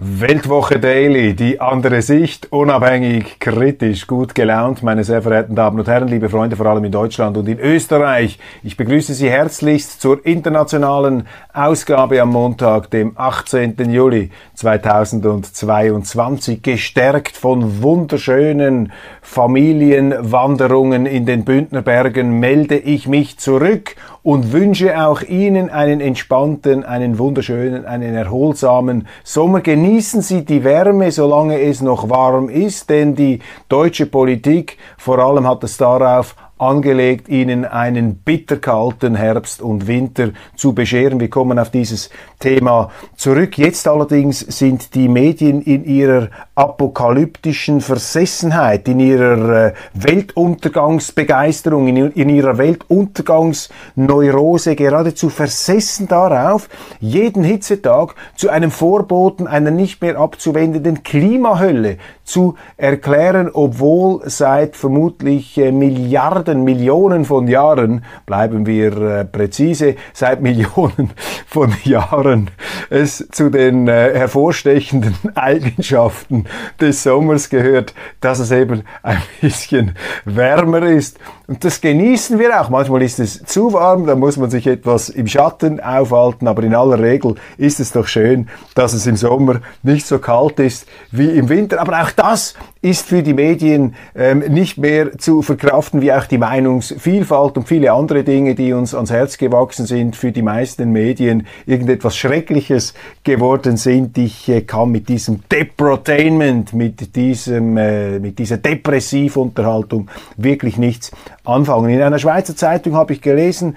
Weltwoche Daily, die andere Sicht, unabhängig, kritisch, gut gelaunt, meine sehr verehrten Damen und Herren, liebe Freunde, vor allem in Deutschland und in Österreich. Ich begrüße Sie herzlichst zur internationalen Ausgabe am Montag, dem 18. Juli 2022, gestärkt von wunderschönen Familienwanderungen in den Bündnerbergen, melde ich mich zurück und wünsche auch Ihnen einen entspannten, einen wunderschönen, einen erholsamen Sommer. Genießen Sie die Wärme, solange es noch warm ist, denn die deutsche Politik vor allem hat es darauf angelegt, ihnen einen bitterkalten Herbst und Winter zu bescheren. Wir kommen auf dieses Thema zurück. Jetzt allerdings sind die Medien in ihrer apokalyptischen Versessenheit, in ihrer äh, Weltuntergangsbegeisterung, in, ihrer Weltuntergangsneurose geradezu versessen darauf, jeden Hitzetag zu einem Vorboten einer nicht mehr abzuwendenden Klimahölle zu erklären, obwohl seit vermutlich äh, Milliarden, Millionen von Jahren, bleiben wir äh, präzise, seit Millionen von Jahren es zu den hervorstechenden Eigenschaften des Sommers gehört, dass es eben ein bisschen wärmer ist. Und das genießen wir auch. Manchmal ist es zu warm, da muss man sich etwas im Schatten aufhalten, aber in aller Regel ist es doch schön, dass es im Sommer nicht so kalt ist wie im Winter. Aber auch das ist für die Medien ähm, nicht mehr zu verkraften, wie auch die Meinungsvielfalt und viele andere Dinge, die uns ans Herz gewachsen sind, für die meisten Medien irgendetwas Schreckliches geworden sind. Ich äh, kann mit diesem Deprotainment, mit diesem, äh, mit dieser Depressivunterhaltung wirklich nichts anfangen. In einer Schweizer Zeitung habe ich gelesen,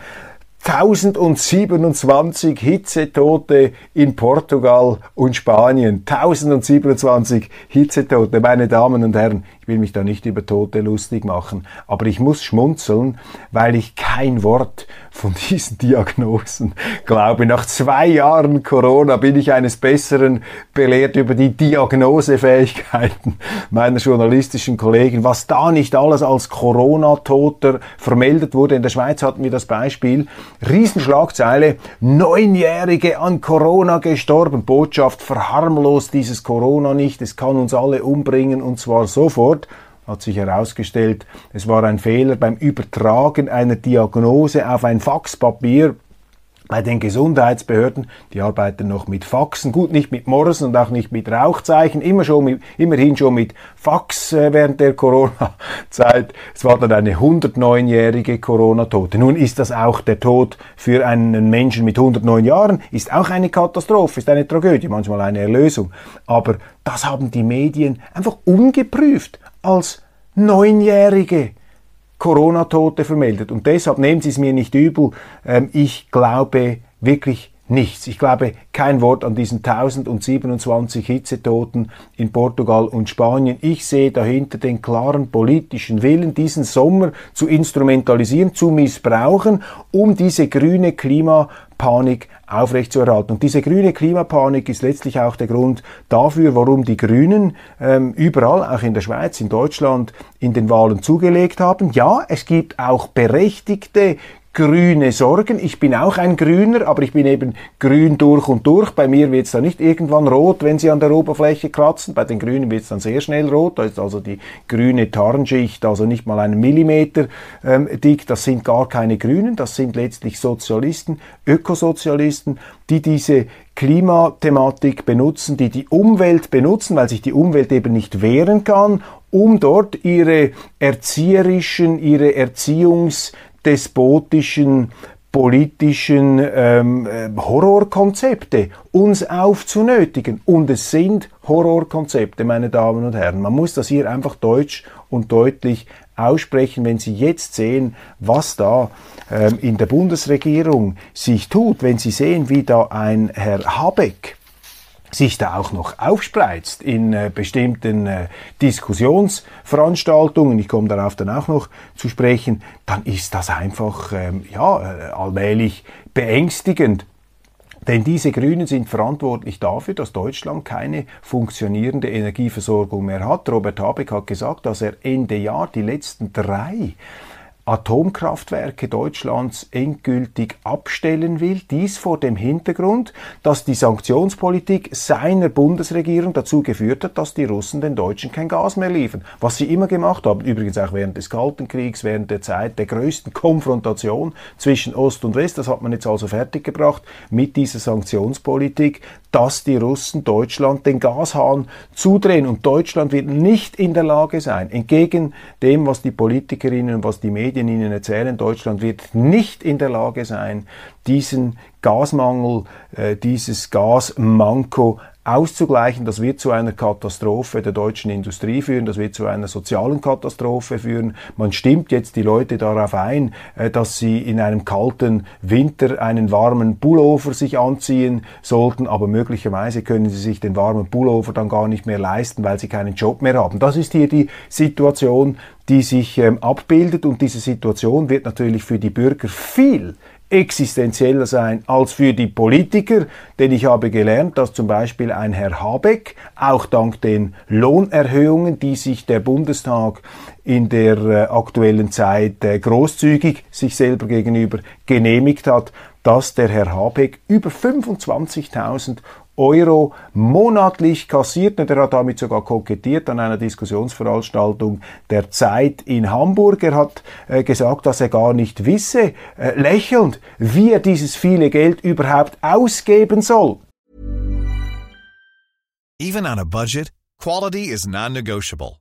1027 Hitzetote in Portugal und Spanien. 1027 Hitzetote, meine Damen und Herren will mich da nicht über Tote lustig machen, aber ich muss schmunzeln, weil ich kein Wort von diesen Diagnosen glaube. Nach zwei Jahren Corona bin ich eines Besseren belehrt über die Diagnosefähigkeiten meiner journalistischen Kollegen, was da nicht alles als Corona-Toter vermeldet wurde. In der Schweiz hatten wir das Beispiel, Riesenschlagzeile, Neunjährige an Corona gestorben. Botschaft, verharmlost dieses Corona nicht, es kann uns alle umbringen und zwar sofort hat sich herausgestellt, es war ein Fehler beim Übertragen einer Diagnose auf ein Faxpapier bei den Gesundheitsbehörden, die arbeiten noch mit Faxen, gut nicht mit Morsen und auch nicht mit Rauchzeichen, immer schon mit, immerhin schon mit Fax äh, während der Corona-Zeit. Es war dann eine 109-jährige Corona-Tote. Nun ist das auch der Tod für einen Menschen mit 109 Jahren, ist auch eine Katastrophe, ist eine Tragödie, manchmal eine Erlösung. Aber das haben die Medien einfach ungeprüft als Neunjährige Corona-Tote vermeldet. Und deshalb nehmen Sie es mir nicht übel. Ähm, ich glaube wirklich nichts. Ich glaube kein Wort an diesen 1027 Hitzetoten in Portugal und Spanien. Ich sehe dahinter den klaren politischen Willen, diesen Sommer zu instrumentalisieren, zu missbrauchen, um diese grüne Klimapanik aufrechtzuerhalten. Und diese grüne Klimapanik ist letztlich auch der Grund dafür, warum die Grünen ähm, überall, auch in der Schweiz, in Deutschland, in den Wahlen zugelegt haben. Ja, es gibt auch berechtigte grüne Sorgen. Ich bin auch ein Grüner, aber ich bin eben grün durch und durch. Bei mir wird es dann nicht irgendwann rot, wenn sie an der Oberfläche kratzen. Bei den Grünen wird es dann sehr schnell rot. Da ist also die grüne Tarnschicht, also nicht mal einen Millimeter ähm, dick. Das sind gar keine Grünen, das sind letztlich Sozialisten, Ökosozialisten, die diese Klimathematik benutzen, die die Umwelt benutzen, weil sich die Umwelt eben nicht wehren kann, um dort ihre erzieherischen, ihre Erziehungs despotischen politischen ähm, äh, Horrorkonzepte uns aufzunötigen. Und es sind Horrorkonzepte, meine Damen und Herren. Man muss das hier einfach deutsch und deutlich aussprechen, wenn Sie jetzt sehen, was da ähm, in der Bundesregierung sich tut, wenn Sie sehen, wie da ein Herr Habeck sich da auch noch aufspreizt in äh, bestimmten äh, Diskussionsveranstaltungen, ich komme darauf dann auch noch zu sprechen, dann ist das einfach ähm, ja, äh, allmählich beängstigend. Denn diese Grünen sind verantwortlich dafür, dass Deutschland keine funktionierende Energieversorgung mehr hat. Robert Habeck hat gesagt, dass er Ende Jahr die letzten drei Atomkraftwerke Deutschlands endgültig abstellen will. Dies vor dem Hintergrund, dass die Sanktionspolitik seiner Bundesregierung dazu geführt hat, dass die Russen den Deutschen kein Gas mehr liefern. Was sie immer gemacht haben, übrigens auch während des Kalten Kriegs, während der Zeit der größten Konfrontation zwischen Ost und West, das hat man jetzt also fertiggebracht mit dieser Sanktionspolitik, dass die Russen Deutschland den Gashahn zudrehen. Und Deutschland wird nicht in der Lage sein, entgegen dem, was die Politikerinnen und was die Medien ihnen erzählen, Deutschland wird nicht in der Lage sein, diesen Gasmangel, äh, dieses Gasmanko auszugleichen. Das wird zu einer Katastrophe der deutschen Industrie führen, das wird zu einer sozialen Katastrophe führen. Man stimmt jetzt die Leute darauf ein, äh, dass sie in einem kalten Winter einen warmen Pullover sich anziehen sollten, aber möglicherweise können sie sich den warmen Pullover dann gar nicht mehr leisten, weil sie keinen Job mehr haben. Das ist hier die Situation, die sich ähm, abbildet und diese Situation wird natürlich für die Bürger viel existenzieller sein als für die Politiker, denn ich habe gelernt, dass zum Beispiel ein Herr Habeck, auch dank den Lohnerhöhungen, die sich der Bundestag in der äh, aktuellen Zeit äh, großzügig sich selber gegenüber genehmigt hat, dass der Herr Habeck über 25.000 Euro monatlich kassiert. Und er hat damit sogar kokettiert an einer Diskussionsveranstaltung der Zeit in Hamburg. Er hat äh, gesagt, dass er gar nicht wisse, äh, lächelnd, wie er dieses viele Geld überhaupt ausgeben soll. Even on a budget, quality is non-negotiable.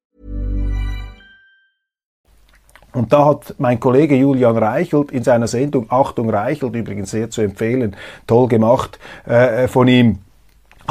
Und da hat mein Kollege Julian Reichelt in seiner Sendung, Achtung Reichelt, übrigens sehr zu empfehlen, toll gemacht, äh, von ihm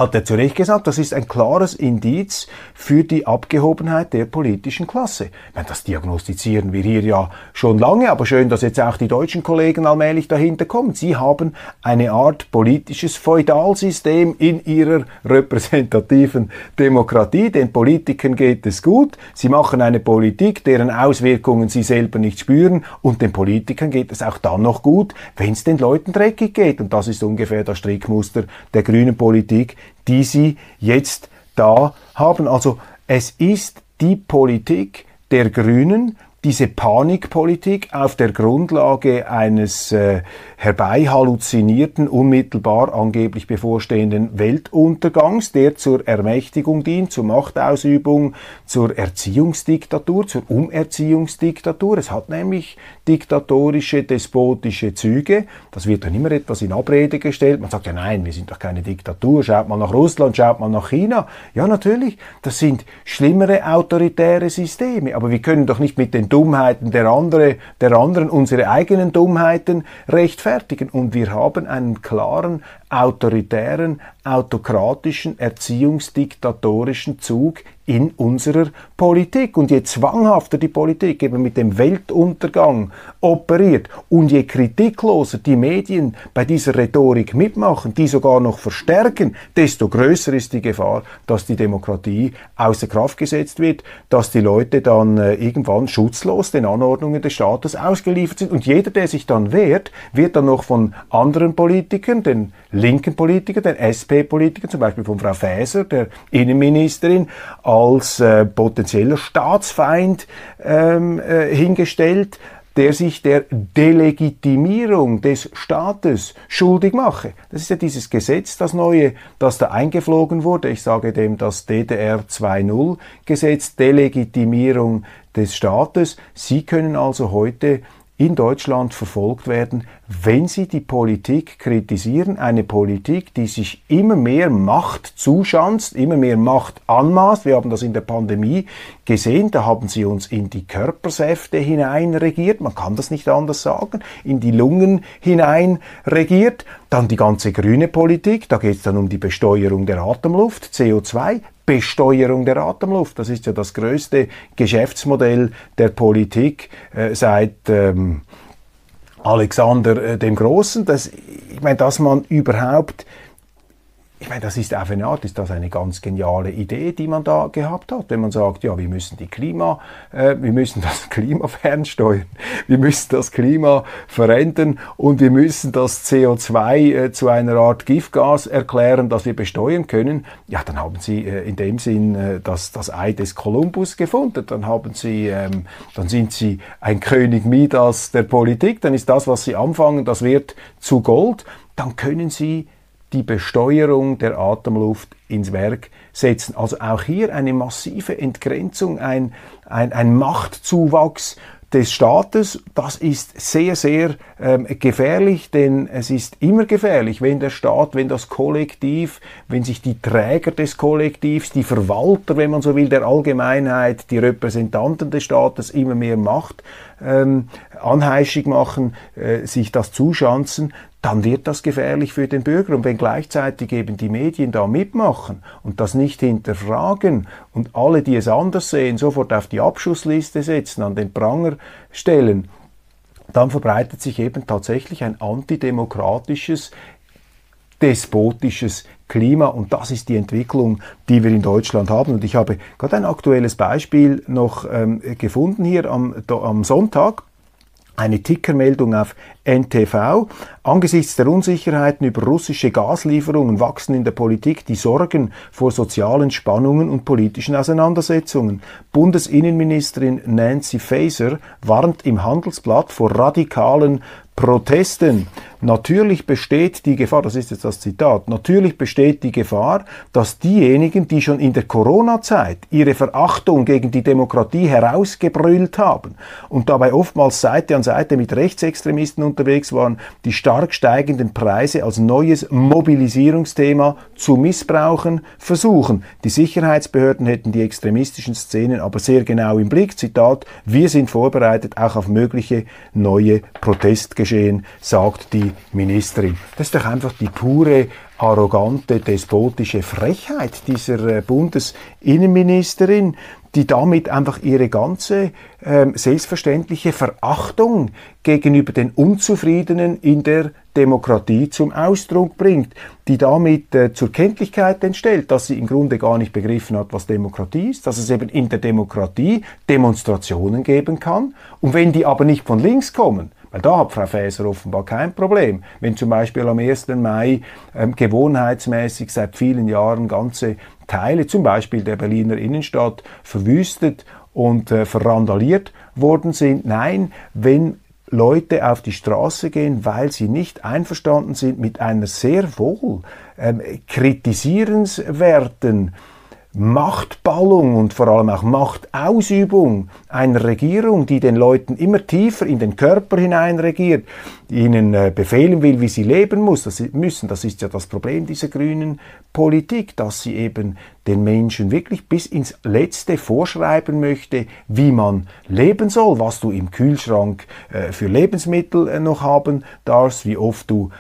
hat er zu Recht gesagt, das ist ein klares Indiz für die Abgehobenheit der politischen Klasse. Meine, das diagnostizieren wir hier ja schon lange, aber schön, dass jetzt auch die deutschen Kollegen allmählich dahinter kommen. Sie haben eine Art politisches Feudalsystem in ihrer repräsentativen Demokratie. Den Politikern geht es gut, sie machen eine Politik, deren Auswirkungen sie selber nicht spüren und den Politikern geht es auch dann noch gut, wenn es den Leuten dreckig geht. Und das ist ungefähr das Strickmuster der grünen Politik, die sie jetzt da haben. Also es ist die Politik der Grünen, diese Panikpolitik auf der Grundlage eines äh, herbei halluzinierten, unmittelbar angeblich bevorstehenden Weltuntergangs, der zur Ermächtigung dient, zur Machtausübung, zur Erziehungsdiktatur, zur Umerziehungsdiktatur. Es hat nämlich diktatorische, despotische Züge. Das wird dann immer etwas in Abrede gestellt. Man sagt ja, nein, wir sind doch keine Diktatur. Schaut mal nach Russland, schaut mal nach China. Ja, natürlich, das sind schlimmere autoritäre Systeme. Aber wir können doch nicht mit den Dummheiten der, andere, der anderen unsere eigenen Dummheiten rechtfertigen rechtfertigen. Und wir haben einen klaren autoritären, autokratischen, erziehungsdiktatorischen Zug in unserer Politik. Und je zwanghafter die Politik eben mit dem Weltuntergang operiert und je kritikloser die Medien bei dieser Rhetorik mitmachen, die sogar noch verstärken, desto größer ist die Gefahr, dass die Demokratie außer Kraft gesetzt wird, dass die Leute dann äh, irgendwann schutzlos den Anordnungen des Staates ausgeliefert sind. Und jeder, der sich dann wehrt, wird dann noch von anderen Politikern, den linken Politikern, den SP-Politikern, zum Beispiel von Frau Faeser, der Innenministerin, als äh, potenzieller Staatsfeind ähm, äh, hingestellt, der sich der Delegitimierung des Staates schuldig mache. Das ist ja dieses Gesetz, das neue, das da eingeflogen wurde. Ich sage dem das DDR 2.0 Gesetz, Delegitimierung des Staates. Sie können also heute in Deutschland verfolgt werden, wenn sie die Politik kritisieren, eine Politik, die sich immer mehr Macht zuschanzt, immer mehr Macht anmaßt. Wir haben das in der Pandemie gesehen, da haben sie uns in die Körpersäfte hinein regiert, man kann das nicht anders sagen, in die Lungen hinein regiert. Dann die ganze grüne Politik, da geht es dann um die Besteuerung der Atemluft, CO2, Besteuerung der Atemluft. Das ist ja das größte Geschäftsmodell der Politik äh, seit ähm, Alexander äh, dem Großen. Das, ich meine, dass man überhaupt ich meine, das ist auf eine Art, ist das eine ganz geniale Idee, die man da gehabt hat, wenn man sagt, ja, wir müssen die Klima, äh, wir müssen das Klima fernsteuern, wir müssen das Klima verändern und wir müssen das CO2 äh, zu einer Art Giftgas erklären, das wir besteuern können. Ja, dann haben Sie äh, in dem Sinn äh, das, das Ei des Kolumbus gefunden, dann haben Sie, ähm, dann sind Sie ein König Midas der Politik, dann ist das, was Sie anfangen, das wird zu Gold, dann können Sie die Besteuerung der Atemluft ins Werk setzen. Also auch hier eine massive Entgrenzung, ein, ein, ein Machtzuwachs des Staates. Das ist sehr, sehr ähm, gefährlich, denn es ist immer gefährlich, wenn der Staat, wenn das Kollektiv, wenn sich die Träger des Kollektivs, die Verwalter, wenn man so will, der Allgemeinheit, die Repräsentanten des Staates immer mehr Macht ähm, anheischig machen, äh, sich das zuschanzen, dann wird das gefährlich für den Bürger. Und wenn gleichzeitig eben die Medien da mitmachen und das nicht hinterfragen und alle, die es anders sehen, sofort auf die Abschussliste setzen, an den Pranger stellen, dann verbreitet sich eben tatsächlich ein antidemokratisches, despotisches Klima und das ist die Entwicklung, die wir in Deutschland haben. Und ich habe gerade ein aktuelles Beispiel noch ähm, gefunden hier am, am Sonntag eine Tickermeldung auf NTV. Angesichts der Unsicherheiten über russische Gaslieferungen wachsen in der Politik die Sorgen vor sozialen Spannungen und politischen Auseinandersetzungen. Bundesinnenministerin Nancy Faeser warnt im Handelsblatt vor radikalen Protesten. Natürlich besteht die Gefahr, das ist jetzt das Zitat, natürlich besteht die Gefahr, dass diejenigen, die schon in der Corona-Zeit ihre Verachtung gegen die Demokratie herausgebrüllt haben und dabei oftmals Seite an Seite mit Rechtsextremisten unterwegs waren, die stark steigenden Preise als neues Mobilisierungsthema zu missbrauchen versuchen. Die Sicherheitsbehörden hätten die extremistischen Szenen aber sehr genau im Blick. Zitat, wir sind vorbereitet auch auf mögliche neue Protestgeschehen, sagt die Ministerin. Das ist doch einfach die pure arrogante, despotische Frechheit dieser äh, Bundesinnenministerin, die damit einfach ihre ganze äh, selbstverständliche Verachtung gegenüber den Unzufriedenen in der Demokratie zum Ausdruck bringt, die damit äh, zur Kenntlichkeit entstellt, dass sie im Grunde gar nicht begriffen hat, was Demokratie ist, dass es eben in der Demokratie Demonstrationen geben kann und wenn die aber nicht von links kommen, weil da hat Frau Faeser offenbar kein Problem. Wenn zum Beispiel am 1. Mai ähm, gewohnheitsmäßig seit vielen Jahren ganze Teile, zum Beispiel der Berliner Innenstadt, verwüstet und äh, verrandaliert worden sind. Nein, wenn Leute auf die Straße gehen, weil sie nicht einverstanden sind mit einer sehr wohl ähm, kritisierenswerten Machtballung und vor allem auch Machtausübung einer Regierung, die den Leuten immer tiefer in den Körper hinein regiert, ihnen äh, befehlen will, wie sie leben muss, das müssen. Das ist ja das Problem dieser grünen Politik, dass sie eben den Menschen wirklich bis ins Letzte vorschreiben möchte, wie man leben soll, was du im Kühlschrank äh, für Lebensmittel äh, noch haben darfst, wie oft du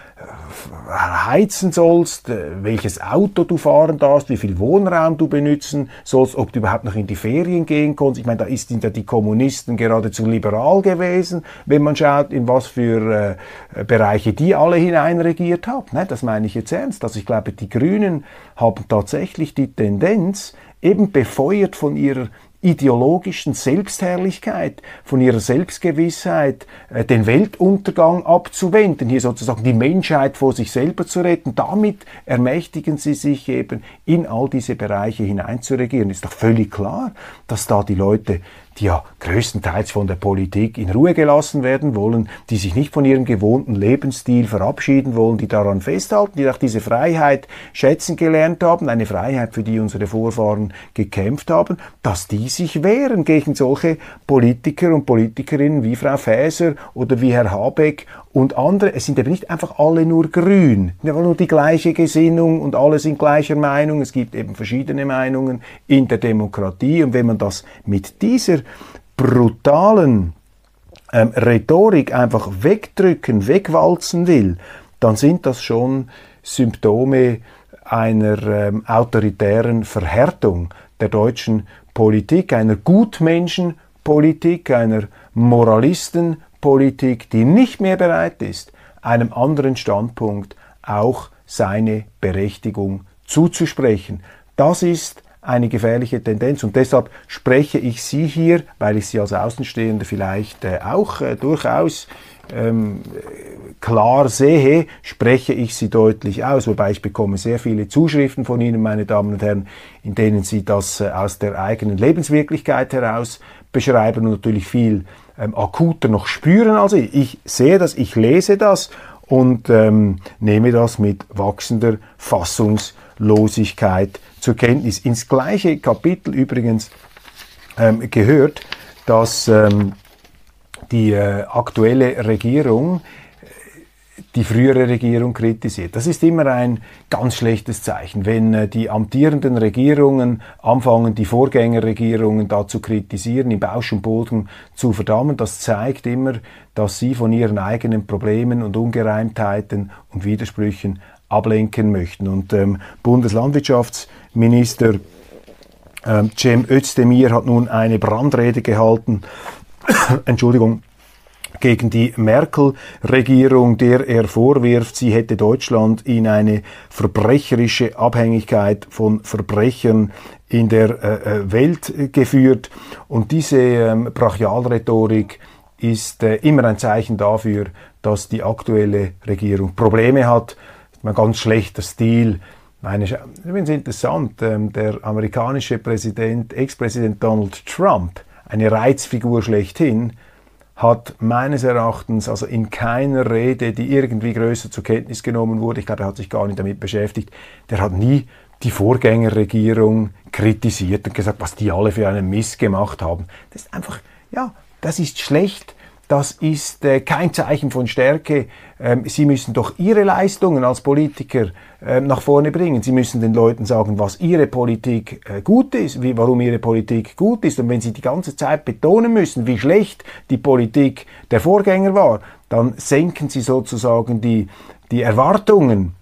heizen sollst, äh, welches Auto du fahren darfst, wie viel Wohnraum du benutzen sollst, ob du überhaupt noch in die Ferien gehen kannst. Ich meine, da sind ja die Kommunisten geradezu liberal gewesen, wenn man schaut, in was für äh, Bereiche die alle hineinregiert haben. Ne, das meine ich jetzt ernst. Also ich glaube, die Grünen haben tatsächlich die Tendenz, eben befeuert von ihrer ideologischen Selbstherrlichkeit, von ihrer Selbstgewissheit, äh, den Weltuntergang abzuwenden, hier sozusagen die Menschheit vor sich selber zu retten. Damit ermächtigen sie sich eben, in all diese Bereiche hineinzuregieren. Ist doch völlig klar, dass da die Leute die ja größtenteils von der Politik in Ruhe gelassen werden wollen, die sich nicht von ihrem gewohnten Lebensstil verabschieden wollen, die daran festhalten, die auch diese Freiheit schätzen gelernt haben, eine Freiheit, für die unsere Vorfahren gekämpft haben, dass die sich wehren gegen solche Politiker und Politikerinnen wie Frau Faeser oder wie Herr Habeck und andere. Es sind eben nicht einfach alle nur grün, nicht nur die gleiche Gesinnung und alle sind gleicher Meinung. Es gibt eben verschiedene Meinungen in der Demokratie und wenn man das mit dieser brutalen ähm, Rhetorik einfach wegdrücken, wegwalzen will, dann sind das schon Symptome einer ähm, autoritären Verhärtung der deutschen Politik, einer Gutmenschenpolitik, einer Moralistenpolitik, Politik, die nicht mehr bereit ist, einem anderen Standpunkt auch seine Berechtigung zuzusprechen. Das ist eine gefährliche Tendenz. Und deshalb spreche ich Sie hier, weil ich Sie als Außenstehende vielleicht äh, auch äh, durchaus ähm, klar sehe, spreche ich sie deutlich aus, wobei ich bekomme sehr viele Zuschriften von Ihnen, meine Damen und Herren, in denen Sie das äh, aus der eigenen Lebenswirklichkeit heraus beschreiben und natürlich viel ähm, akuter noch spüren als ich. Ich sehe das, ich lese das und ähm, nehme das mit wachsender Fassungslosigkeit zur Kenntnis. Ins gleiche Kapitel übrigens ähm, gehört, dass ähm, die äh, aktuelle Regierung die frühere Regierung kritisiert. Das ist immer ein ganz schlechtes Zeichen, wenn äh, die amtierenden Regierungen anfangen, die Vorgängerregierungen da zu kritisieren, im Bausch und Boden zu verdammen. Das zeigt immer, dass sie von ihren eigenen Problemen und Ungereimtheiten und Widersprüchen ablenken möchten. Und ähm, Bundeslandwirtschaftsminister ähm, Cem Özdemir hat nun eine Brandrede gehalten, Entschuldigung, gegen die Merkel-Regierung, der er vorwirft, sie hätte Deutschland in eine verbrecherische Abhängigkeit von Verbrechern in der äh, äh Welt geführt. Und diese ähm, Brachialrhetorik ist äh, immer ein Zeichen dafür, dass die aktuelle Regierung Probleme hat. Ein ganz schlechter Stil. Meine, übrigens interessant, ähm, der amerikanische Präsident, Ex-Präsident Donald Trump, eine Reizfigur schlechthin, hat meines Erachtens also in keiner Rede, die irgendwie größer zur Kenntnis genommen wurde, ich glaube, er hat sich gar nicht damit beschäftigt, der hat nie die Vorgängerregierung kritisiert und gesagt, was die alle für einen Miss gemacht haben. Das ist einfach, ja, das ist schlecht das ist äh, kein Zeichen von Stärke. Ähm, Sie müssen doch Ihre Leistungen als Politiker äh, nach vorne bringen. Sie müssen den Leuten sagen, was Ihre Politik äh, gut ist, wie, warum Ihre Politik gut ist. Und wenn Sie die ganze Zeit betonen müssen, wie schlecht die Politik der Vorgänger war, dann senken Sie sozusagen die, die Erwartungen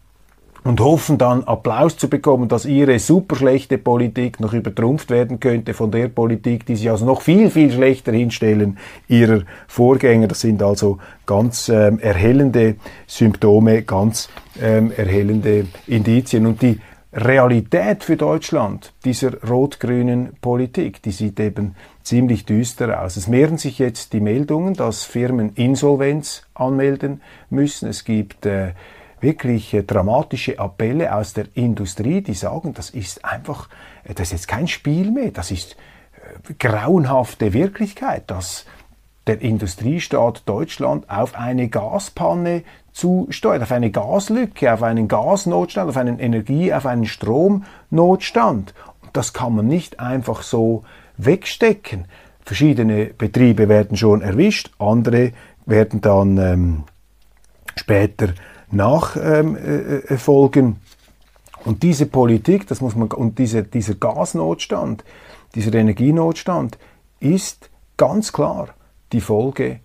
und hoffen dann Applaus zu bekommen, dass ihre super schlechte Politik noch übertrumpft werden könnte von der Politik, die sie also noch viel, viel schlechter hinstellen, ihrer Vorgänger. Das sind also ganz ähm, erhellende Symptome, ganz ähm, erhellende Indizien. Und die Realität für Deutschland dieser rot-grünen Politik, die sieht eben ziemlich düster aus. Es mehren sich jetzt die Meldungen, dass Firmen Insolvenz anmelden müssen. Es gibt äh, wirklich äh, dramatische Appelle aus der Industrie, die sagen, das ist einfach, äh, das ist jetzt kein Spiel mehr, das ist äh, grauenhafte Wirklichkeit, dass der Industriestaat Deutschland auf eine Gaspanne zusteuert, auf eine Gaslücke, auf einen Gasnotstand, auf einen Energie-, auf einen Stromnotstand. Und das kann man nicht einfach so wegstecken. Verschiedene Betriebe werden schon erwischt, andere werden dann ähm, später nachfolgen. Ähm, äh, und diese Politik, das muss man, und diese, dieser Gasnotstand, dieser Energienotstand ist ganz klar die Folge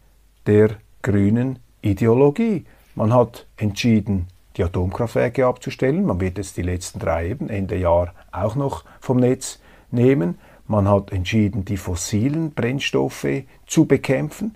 der grünen Ideologie. Man hat entschieden, die Atomkraftwerke abzustellen. Man wird jetzt die letzten drei eben Ende Jahr auch noch vom Netz nehmen. Man hat entschieden, die fossilen Brennstoffe zu bekämpfen.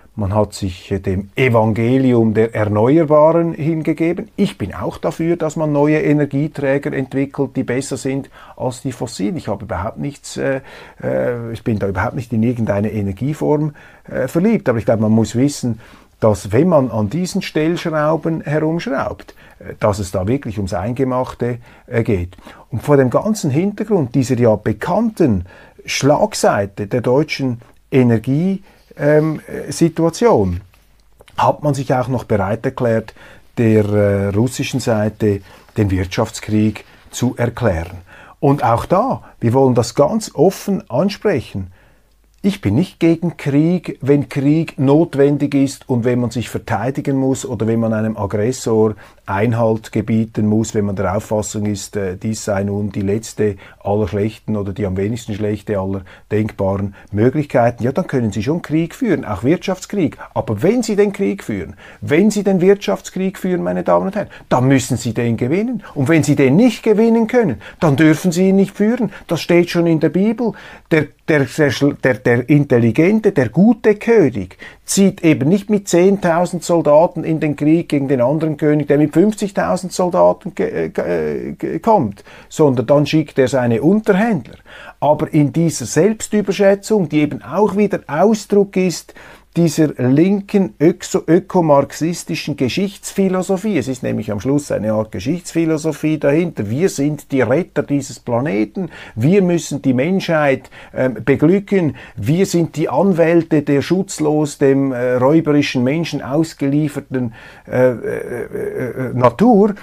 Man hat sich dem Evangelium der Erneuerbaren hingegeben. Ich bin auch dafür, dass man neue Energieträger entwickelt, die besser sind als die fossilen. Ich habe überhaupt nichts, äh, äh, ich bin da überhaupt nicht in irgendeine Energieform äh, verliebt. Aber ich glaube, man muss wissen, dass wenn man an diesen Stellschrauben herumschraubt, äh, dass es da wirklich ums Eingemachte äh, geht. Und vor dem ganzen Hintergrund dieser ja bekannten Schlagseite der deutschen Energiesituation ähm, hat man sich auch noch bereit erklärt, der äh, russischen Seite den Wirtschaftskrieg zu erklären. Und auch da, wir wollen das ganz offen ansprechen. Ich bin nicht gegen Krieg, wenn Krieg notwendig ist und wenn man sich verteidigen muss oder wenn man einem Aggressor Einhalt gebieten muss, wenn man der Auffassung ist, äh, dies sei nun die letzte aller schlechten oder die am wenigsten schlechte aller denkbaren Möglichkeiten. Ja, dann können Sie schon Krieg führen, auch Wirtschaftskrieg. Aber wenn Sie den Krieg führen, wenn Sie den Wirtschaftskrieg führen, meine Damen und Herren, dann müssen Sie den gewinnen. Und wenn Sie den nicht gewinnen können, dann dürfen Sie ihn nicht führen. Das steht schon in der Bibel. Der, der, der, der intelligente, der gute König zieht eben nicht mit 10.000 Soldaten in den Krieg gegen den anderen König, der mit 50.000 Soldaten äh, kommt, sondern dann schickt er seine Unterhändler. Aber in dieser Selbstüberschätzung, die eben auch wieder Ausdruck ist dieser linken ökomarxistischen Geschichtsphilosophie. Es ist nämlich am Schluss eine Art Geschichtsphilosophie dahinter. Wir sind die Retter dieses Planeten. Wir müssen die Menschheit äh, beglücken. Wir sind die Anwälte der schutzlos dem äh, räuberischen Menschen ausgelieferten äh, äh, äh Natur.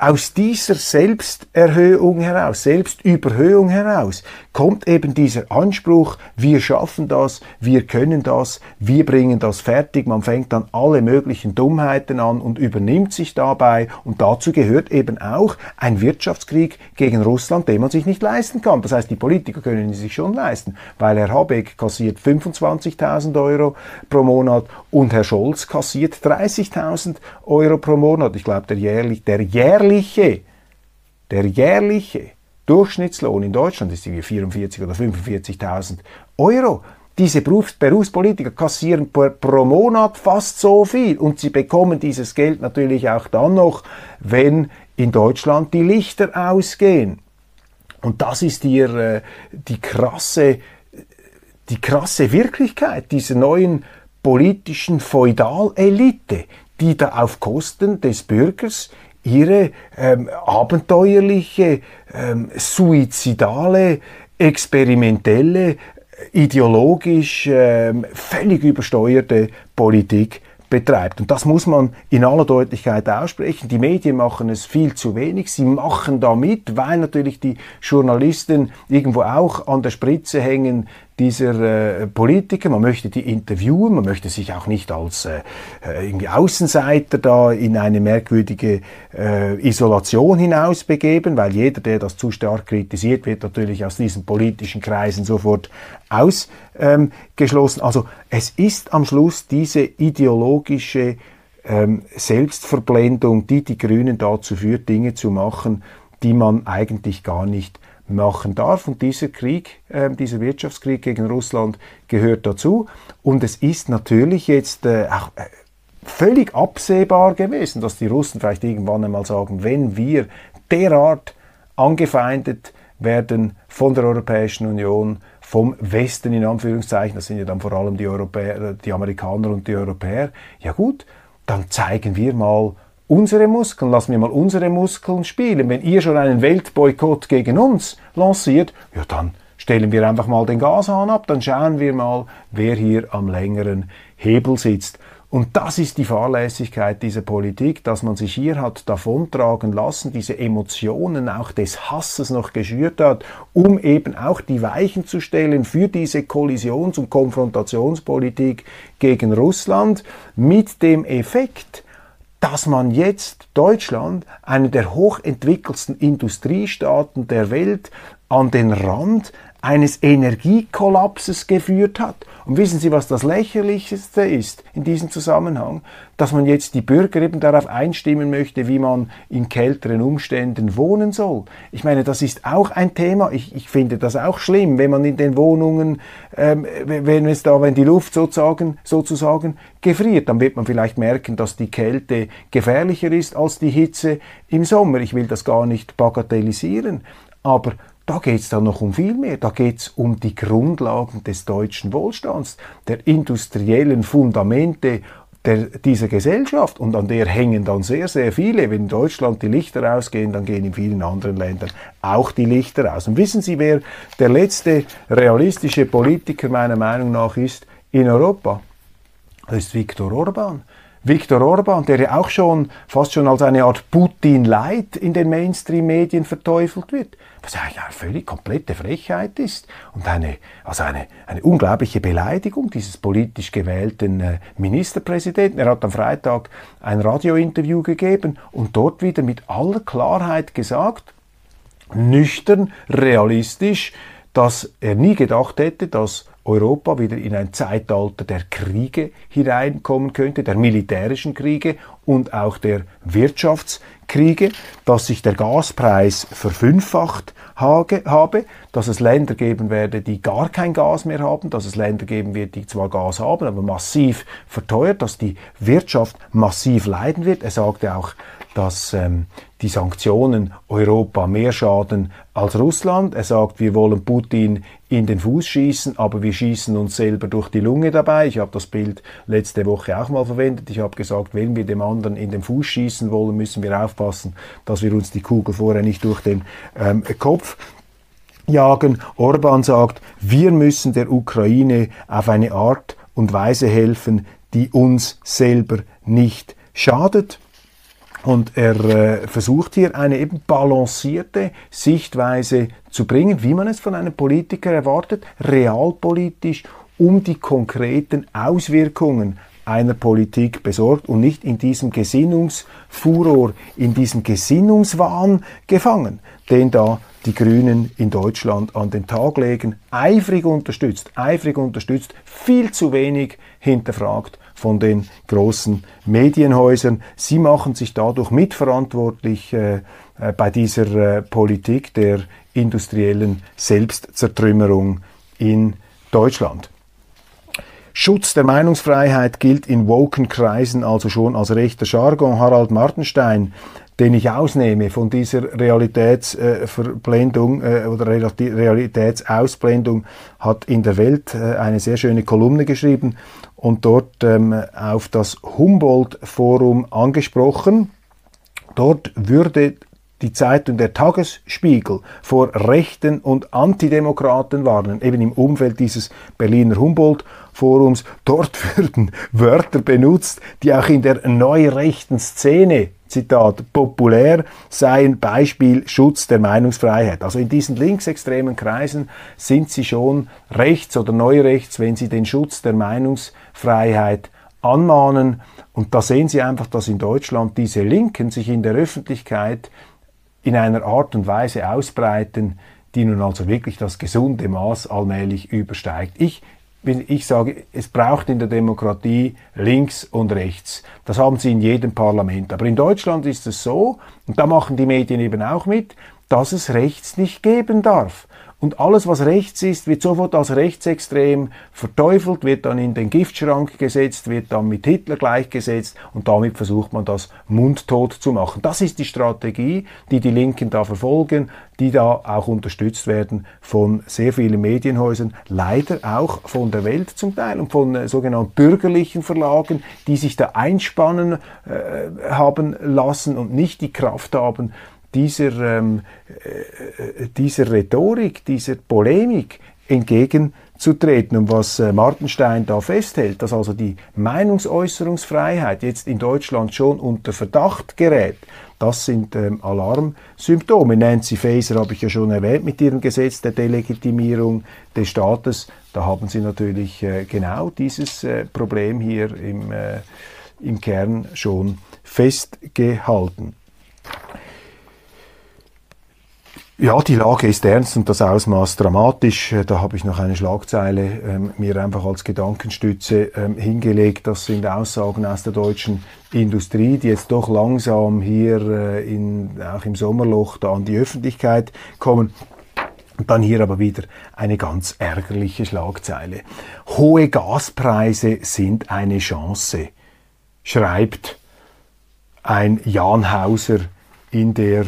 Aus dieser Selbsterhöhung heraus, Selbstüberhöhung heraus, kommt eben dieser Anspruch, wir schaffen das, wir können das, wir bringen das fertig. Man fängt dann alle möglichen Dummheiten an und übernimmt sich dabei. Und dazu gehört eben auch ein Wirtschaftskrieg gegen Russland, den man sich nicht leisten kann. Das heißt, die Politiker können ihn sich schon leisten, weil Herr Habeck kassiert 25.000 Euro pro Monat und Herr Scholz kassiert 30.000 Euro pro Monat. Ich glaube, der, jährlich, der jährliche, der jährliche Durchschnittslohn in Deutschland ist irgendwie 44 oder 45.000 Euro. Diese Berufs Berufspolitiker kassieren pro Monat fast so viel und sie bekommen dieses Geld natürlich auch dann noch, wenn in Deutschland die Lichter ausgehen. Und das ist hier äh, die krasse, die krasse Wirklichkeit dieser neuen politischen Feudalelite, die da auf Kosten des Bürgers ihre ähm, abenteuerliche, ähm, suizidale, experimentelle, ideologisch ähm, völlig übersteuerte Politik betreibt. Und das muss man in aller Deutlichkeit aussprechen. Die Medien machen es viel zu wenig. Sie machen damit, weil natürlich die Journalisten irgendwo auch an der Spritze hängen dieser äh, Politiker. Man möchte die interviewen, man möchte sich auch nicht als äh, äh, irgendwie Außenseiter da in eine merkwürdige äh, Isolation hinausbegeben, weil jeder, der das zu stark kritisiert, wird natürlich aus diesen politischen Kreisen sofort ausgeschlossen. Ähm, also es ist am Schluss diese ideologische ähm, Selbstverblendung, die die Grünen dazu führt, Dinge zu machen, die man eigentlich gar nicht machen darf. Und dieser Krieg, äh, dieser Wirtschaftskrieg gegen Russland gehört dazu. Und es ist natürlich jetzt äh, auch äh, völlig absehbar gewesen, dass die Russen vielleicht irgendwann einmal sagen, wenn wir derart angefeindet werden von der Europäischen Union, vom Westen in Anführungszeichen, das sind ja dann vor allem die Europäer, die Amerikaner und die Europäer, ja gut, dann zeigen wir mal unsere Muskeln, lassen wir mal unsere Muskeln spielen. Wenn ihr schon einen Weltboykott gegen uns lanciert, ja dann stellen wir einfach mal den Gashahn ab, dann schauen wir mal, wer hier am längeren Hebel sitzt. Und das ist die Fahrlässigkeit dieser Politik, dass man sich hier hat davontragen lassen, diese Emotionen auch des Hasses noch geschürt hat, um eben auch die Weichen zu stellen für diese Kollisions- und Konfrontationspolitik gegen Russland mit dem Effekt, dass man jetzt Deutschland, einen der hochentwickelsten Industriestaaten der Welt, an den Rand eines Energiekollapses geführt hat. Und wissen Sie, was das Lächerlichste ist in diesem Zusammenhang? Dass man jetzt die Bürger eben darauf einstimmen möchte, wie man in kälteren Umständen wohnen soll. Ich meine, das ist auch ein Thema. Ich, ich finde das auch schlimm, wenn man in den Wohnungen, ähm, wenn es da, wenn die Luft sozusagen, sozusagen gefriert, dann wird man vielleicht merken, dass die Kälte gefährlicher ist als die Hitze im Sommer. Ich will das gar nicht bagatellisieren. Aber da geht es dann noch um viel mehr. Da geht es um die Grundlagen des deutschen Wohlstands, der industriellen Fundamente der, dieser Gesellschaft und an der hängen dann sehr, sehr viele. Wenn in Deutschland die Lichter ausgehen, dann gehen in vielen anderen Ländern auch die Lichter aus. Und wissen Sie, wer der letzte realistische Politiker meiner Meinung nach ist in Europa? Das ist Viktor Orban. Viktor Orban, der ja auch schon fast schon als eine Art Putin-Light in den Mainstream-Medien verteufelt wird, was eigentlich eine völlig komplette Frechheit ist und eine, also eine, eine unglaubliche Beleidigung dieses politisch gewählten äh, Ministerpräsidenten. Er hat am Freitag ein Radiointerview gegeben und dort wieder mit aller Klarheit gesagt, nüchtern, realistisch, dass er nie gedacht hätte, dass Europa wieder in ein Zeitalter der Kriege hineinkommen könnte, der militärischen Kriege und auch der Wirtschaftskriege, dass sich der Gaspreis verfünffacht habe, dass es Länder geben werde, die gar kein Gas mehr haben, dass es Länder geben wird, die zwar Gas haben, aber massiv verteuert, dass die Wirtschaft massiv leiden wird. Er sagte auch, dass ähm, die Sanktionen Europa mehr schaden als Russland. Er sagt, wir wollen Putin in den Fuß schießen, aber wir schießen uns selber durch die Lunge dabei. Ich habe das Bild letzte Woche auch mal verwendet. Ich habe gesagt, wenn wir dem anderen in den Fuß schießen wollen, müssen wir aufpassen, dass wir uns die Kugel vorher nicht durch den ähm, Kopf jagen. Orban sagt, wir müssen der Ukraine auf eine Art und Weise helfen, die uns selber nicht schadet. Und er äh, versucht hier eine eben balancierte Sichtweise zu bringen, wie man es von einem Politiker erwartet, realpolitisch, um die konkreten Auswirkungen einer Politik besorgt und nicht in diesem Gesinnungsfuror, in diesem Gesinnungswahn gefangen, den da die Grünen in Deutschland an den Tag legen, eifrig unterstützt, eifrig unterstützt, viel zu wenig hinterfragt von den großen Medienhäusern. Sie machen sich dadurch mitverantwortlich äh, äh, bei dieser äh, Politik der industriellen Selbstzertrümmerung in Deutschland. Schutz der Meinungsfreiheit gilt in woken Kreisen also schon als rechter Jargon. Harald Martenstein den ich ausnehme von dieser Realitätsverblendung äh, äh, oder Realitätsausblendung, hat in der Welt äh, eine sehr schöne Kolumne geschrieben und dort ähm, auf das Humboldt-Forum angesprochen. Dort würde die Zeitung Der Tagesspiegel vor Rechten und Antidemokraten warnen, eben im Umfeld dieses Berliner Humboldt-Forums. Dort würden Wörter benutzt, die auch in der neurechten Szene Zitat, populär seien Beispiel Schutz der Meinungsfreiheit. Also in diesen linksextremen Kreisen sind sie schon rechts oder neurechts, wenn sie den Schutz der Meinungsfreiheit anmahnen. Und da sehen Sie einfach, dass in Deutschland diese Linken sich in der Öffentlichkeit in einer Art und Weise ausbreiten, die nun also wirklich das gesunde Maß allmählich übersteigt. Ich ich sage, es braucht in der Demokratie links und rechts. Das haben sie in jedem Parlament. Aber in Deutschland ist es so, und da machen die Medien eben auch mit, dass es rechts nicht geben darf. Und alles, was rechts ist, wird sofort als rechtsextrem verteufelt, wird dann in den Giftschrank gesetzt, wird dann mit Hitler gleichgesetzt und damit versucht man das mundtot zu machen. Das ist die Strategie, die die Linken da verfolgen, die da auch unterstützt werden von sehr vielen Medienhäusern, leider auch von der Welt zum Teil und von äh, sogenannten bürgerlichen Verlagen, die sich da einspannen äh, haben lassen und nicht die Kraft haben, dieser, ähm, äh, dieser Rhetorik, dieser Polemik entgegenzutreten. Und was äh, Martenstein da festhält, dass also die Meinungsäußerungsfreiheit jetzt in Deutschland schon unter Verdacht gerät, das sind ähm, Alarmsymptome. Nancy Faeser habe ich ja schon erwähnt mit ihrem Gesetz der Delegitimierung des Staates. Da haben sie natürlich äh, genau dieses äh, Problem hier im, äh, im Kern schon festgehalten. Ja, die Lage ist ernst und das Ausmaß dramatisch. Da habe ich noch eine Schlagzeile ähm, mir einfach als Gedankenstütze ähm, hingelegt. Das sind Aussagen aus der deutschen Industrie, die jetzt doch langsam hier äh, in, auch im Sommerloch da an die Öffentlichkeit kommen. Und dann hier aber wieder eine ganz ärgerliche Schlagzeile. Hohe Gaspreise sind eine Chance, schreibt ein Jan Hauser in der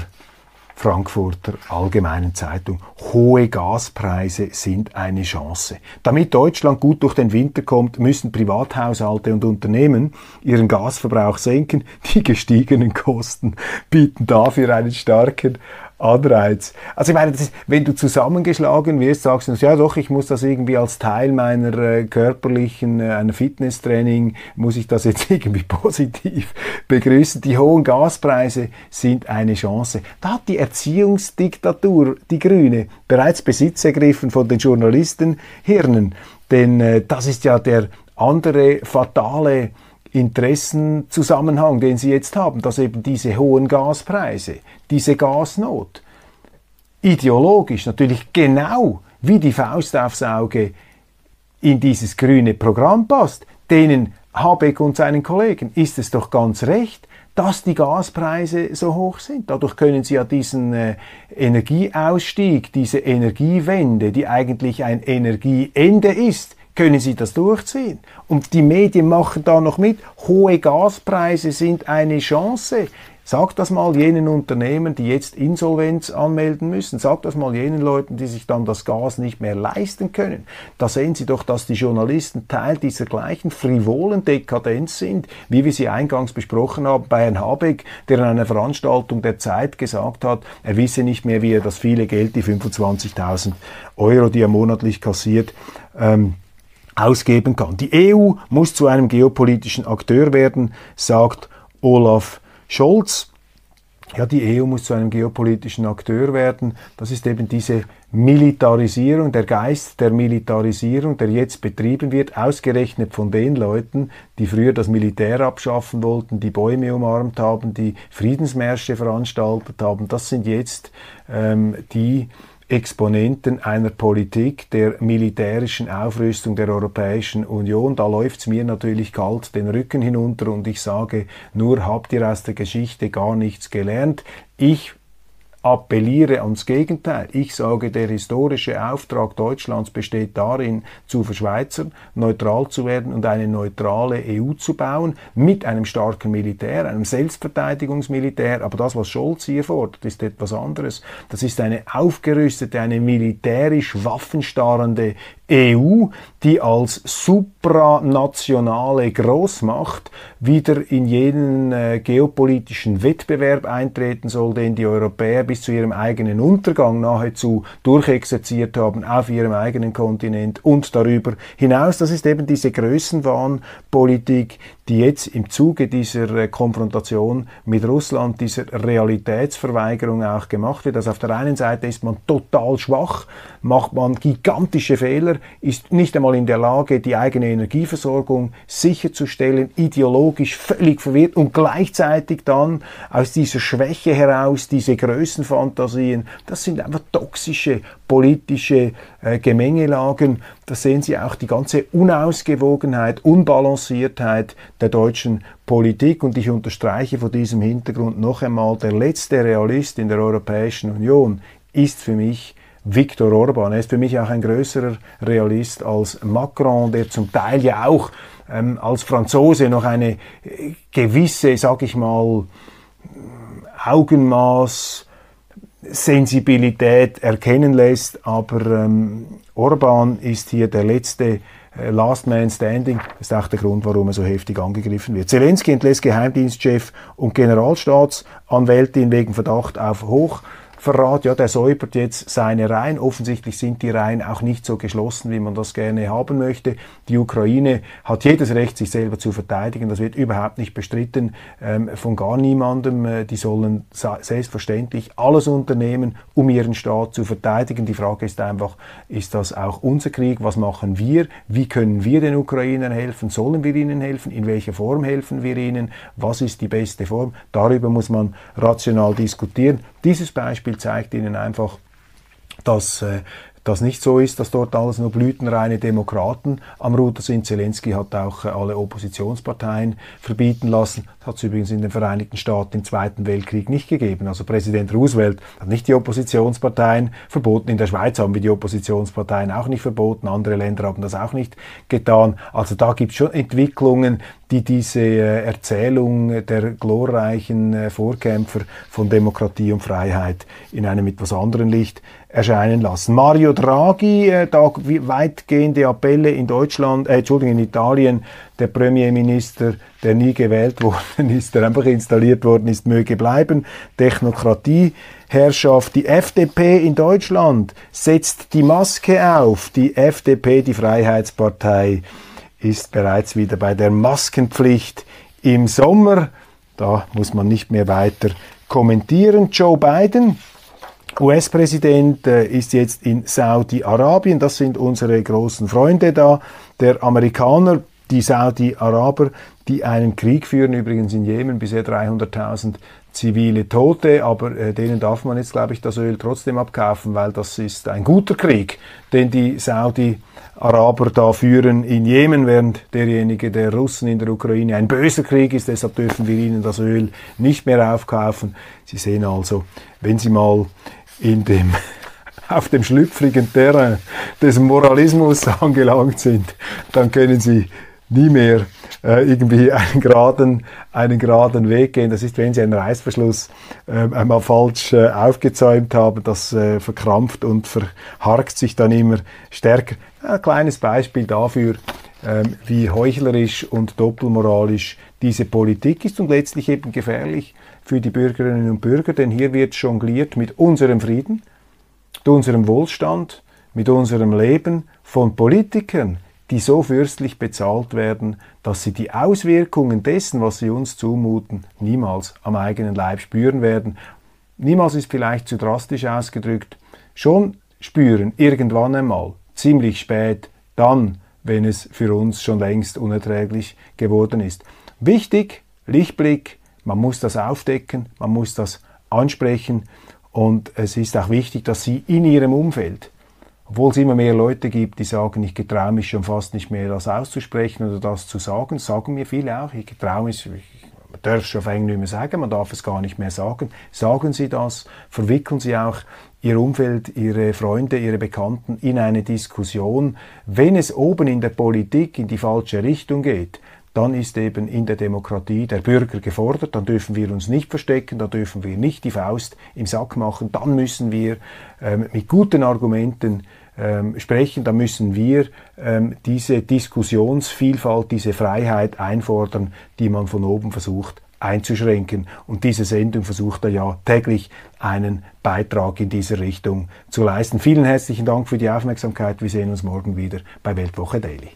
Frankfurter Allgemeinen Zeitung. Hohe Gaspreise sind eine Chance. Damit Deutschland gut durch den Winter kommt, müssen Privathaushalte und Unternehmen ihren Gasverbrauch senken. Die gestiegenen Kosten bieten dafür einen starken Anreiz. Also ich meine, ist, wenn du zusammengeschlagen wirst, sagst du, ja doch, ich muss das irgendwie als Teil meiner äh, körperlichen, äh, einer Fitnesstraining, muss ich das jetzt irgendwie positiv begrüßen. Die hohen Gaspreise sind eine Chance. Da hat die Erziehungsdiktatur, die Grüne, bereits Besitz ergriffen von den Journalistenhirnen. Denn äh, das ist ja der andere fatale Interessenzusammenhang, den sie jetzt haben, dass eben diese hohen Gaspreise, diese Gasnot, ideologisch natürlich genau wie die Faust aufs Auge in dieses grüne Programm passt, denen Habeck und seinen Kollegen ist es doch ganz recht, dass die Gaspreise so hoch sind. Dadurch können sie ja diesen äh, Energieausstieg, diese Energiewende, die eigentlich ein Energieende ist, können sie das durchziehen. Und die Medien machen da noch mit. Hohe Gaspreise sind eine Chance. Sag das mal jenen Unternehmen, die jetzt Insolvenz anmelden müssen. Sag das mal jenen Leuten, die sich dann das Gas nicht mehr leisten können. Da sehen Sie doch, dass die Journalisten Teil dieser gleichen frivolen Dekadenz sind, wie wir sie eingangs besprochen haben bei Herrn Habeck, der in einer Veranstaltung der Zeit gesagt hat, er wisse nicht mehr, wie er das viele Geld, die 25.000 Euro, die er monatlich kassiert, ähm, ausgeben kann. Die EU muss zu einem geopolitischen Akteur werden, sagt Olaf Scholz. Ja, die EU muss zu einem geopolitischen Akteur werden. Das ist eben diese Militarisierung, der Geist der Militarisierung, der jetzt betrieben wird, ausgerechnet von den Leuten, die früher das Militär abschaffen wollten, die Bäume umarmt haben, die Friedensmärsche veranstaltet haben. Das sind jetzt ähm, die Exponenten einer Politik der militärischen Aufrüstung der Europäischen Union. Da läuft's mir natürlich kalt den Rücken hinunter und ich sage, nur habt ihr aus der Geschichte gar nichts gelernt. Ich appelliere ans Gegenteil. Ich sage, der historische Auftrag Deutschlands besteht darin, zu verschweizern, neutral zu werden und eine neutrale EU zu bauen, mit einem starken Militär, einem Selbstverteidigungsmilitär. Aber das, was Scholz hier fordert, ist etwas anderes. Das ist eine aufgerüstete, eine militärisch waffenstarrende EU, die als supranationale Großmacht wieder in jenen äh, geopolitischen Wettbewerb eintreten soll, den die Europäer bis zu ihrem eigenen Untergang nahezu durchexerziert haben auf ihrem eigenen Kontinent und darüber hinaus. Das ist eben diese Größenwahnpolitik, die jetzt im Zuge dieser äh, Konfrontation mit Russland, dieser Realitätsverweigerung auch gemacht wird. Also auf der einen Seite ist man total schwach, macht man gigantische Fehler, ist nicht einmal in der Lage, die eigene Energieversorgung sicherzustellen, ideologisch völlig verwirrt und gleichzeitig dann aus dieser Schwäche heraus diese Größenfantasien, das sind einfach toxische politische äh, Gemengelagen. Da sehen Sie auch die ganze Unausgewogenheit, Unbalanciertheit der deutschen Politik. Und ich unterstreiche vor diesem Hintergrund noch einmal, der letzte Realist in der Europäischen Union ist für mich Viktor Orban. Er ist für mich auch ein größerer Realist als Macron, der zum Teil ja auch ähm, als Franzose noch eine äh, gewisse, sag ich mal, Augenmaß, Sensibilität erkennen lässt, aber ähm, Orban ist hier der letzte äh, Last Man Standing. Das ist auch der Grund, warum er so heftig angegriffen wird. Zelensky entlässt Geheimdienstchef und Generalstaatsanwältin wegen Verdacht auf Hoch Verrat, ja, der säubert jetzt seine Reihen. Offensichtlich sind die Reihen auch nicht so geschlossen, wie man das gerne haben möchte. Die Ukraine hat jedes Recht, sich selber zu verteidigen. Das wird überhaupt nicht bestritten ähm, von gar niemandem. Äh, die sollen selbstverständlich alles unternehmen, um ihren Staat zu verteidigen. Die Frage ist einfach, ist das auch unser Krieg? Was machen wir? Wie können wir den Ukrainern helfen? Sollen wir ihnen helfen? In welcher Form helfen wir ihnen? Was ist die beste Form? Darüber muss man rational diskutieren. Dieses Beispiel zeigt Ihnen einfach, dass äh, das nicht so ist, dass dort alles nur blütenreine Demokraten am Ruder sind. Zelensky hat auch äh, alle Oppositionsparteien verbieten lassen. Das hat es übrigens in den Vereinigten Staaten im Zweiten Weltkrieg nicht gegeben. Also Präsident Roosevelt hat nicht die Oppositionsparteien verboten. In der Schweiz haben wir die Oppositionsparteien auch nicht verboten. Andere Länder haben das auch nicht getan. Also da gibt es schon Entwicklungen, die diese äh, Erzählung der glorreichen äh, Vorkämpfer von Demokratie und Freiheit in einem etwas anderen Licht erscheinen lassen. Mario Draghi, äh, da weitgehende Appelle in Deutschland, äh, Entschuldigung, in Italien, der Premierminister, der nie gewählt worden ist, der einfach installiert worden ist, möge bleiben. Technokratieherrschaft. Die FDP in Deutschland setzt die Maske auf. Die FDP, die Freiheitspartei, ist bereits wieder bei der Maskenpflicht im Sommer. Da muss man nicht mehr weiter kommentieren. Joe Biden US-Präsident äh, ist jetzt in Saudi-Arabien. Das sind unsere großen Freunde da. Der Amerikaner, die Saudi-Araber, die einen Krieg führen, übrigens in Jemen, bisher 300.000 zivile Tote, aber äh, denen darf man jetzt, glaube ich, das Öl trotzdem abkaufen, weil das ist ein guter Krieg, den die Saudi-Araber da führen in Jemen, während derjenige der Russen in der Ukraine ein böser Krieg ist, deshalb dürfen wir ihnen das Öl nicht mehr aufkaufen. Sie sehen also, wenn Sie mal in dem, auf dem schlüpfrigen Terrain des Moralismus angelangt sind, dann können sie nie mehr äh, irgendwie einen geraden, einen geraden Weg gehen. Das ist, wenn Sie einen Reißverschluss äh, einmal falsch äh, aufgezäumt haben, das äh, verkrampft und verharkt sich dann immer stärker. Ein kleines Beispiel dafür, ähm, wie heuchlerisch und doppelmoralisch diese Politik ist und letztlich eben gefährlich für die Bürgerinnen und Bürger, denn hier wird jongliert mit unserem Frieden, mit unserem Wohlstand, mit unserem Leben von Politikern, die so fürstlich bezahlt werden, dass sie die Auswirkungen dessen, was sie uns zumuten, niemals am eigenen Leib spüren werden. Niemals ist vielleicht zu drastisch ausgedrückt, schon spüren irgendwann einmal, ziemlich spät, dann, wenn es für uns schon längst unerträglich geworden ist. Wichtig, Lichtblick, man muss das aufdecken, man muss das ansprechen und es ist auch wichtig, dass Sie in Ihrem Umfeld, obwohl es immer mehr Leute gibt, die sagen, ich getraue mich schon fast nicht mehr, das auszusprechen oder das zu sagen, sagen mir viele auch, ich getraue mich, man darf es schon auf nicht mehr sagen, man darf es gar nicht mehr sagen. Sagen Sie das, verwickeln Sie auch Ihr Umfeld, Ihre Freunde, Ihre Bekannten in eine Diskussion. Wenn es oben in der Politik in die falsche Richtung geht, dann ist eben in der Demokratie der Bürger gefordert, dann dürfen wir uns nicht verstecken, dann dürfen wir nicht die Faust im Sack machen, dann müssen wir ähm, mit guten Argumenten ähm, sprechen, dann müssen wir ähm, diese Diskussionsvielfalt, diese Freiheit einfordern, die man von oben versucht einzuschränken. Und diese Sendung versucht da ja täglich einen Beitrag in diese Richtung zu leisten. Vielen herzlichen Dank für die Aufmerksamkeit. Wir sehen uns morgen wieder bei Weltwoche Daily.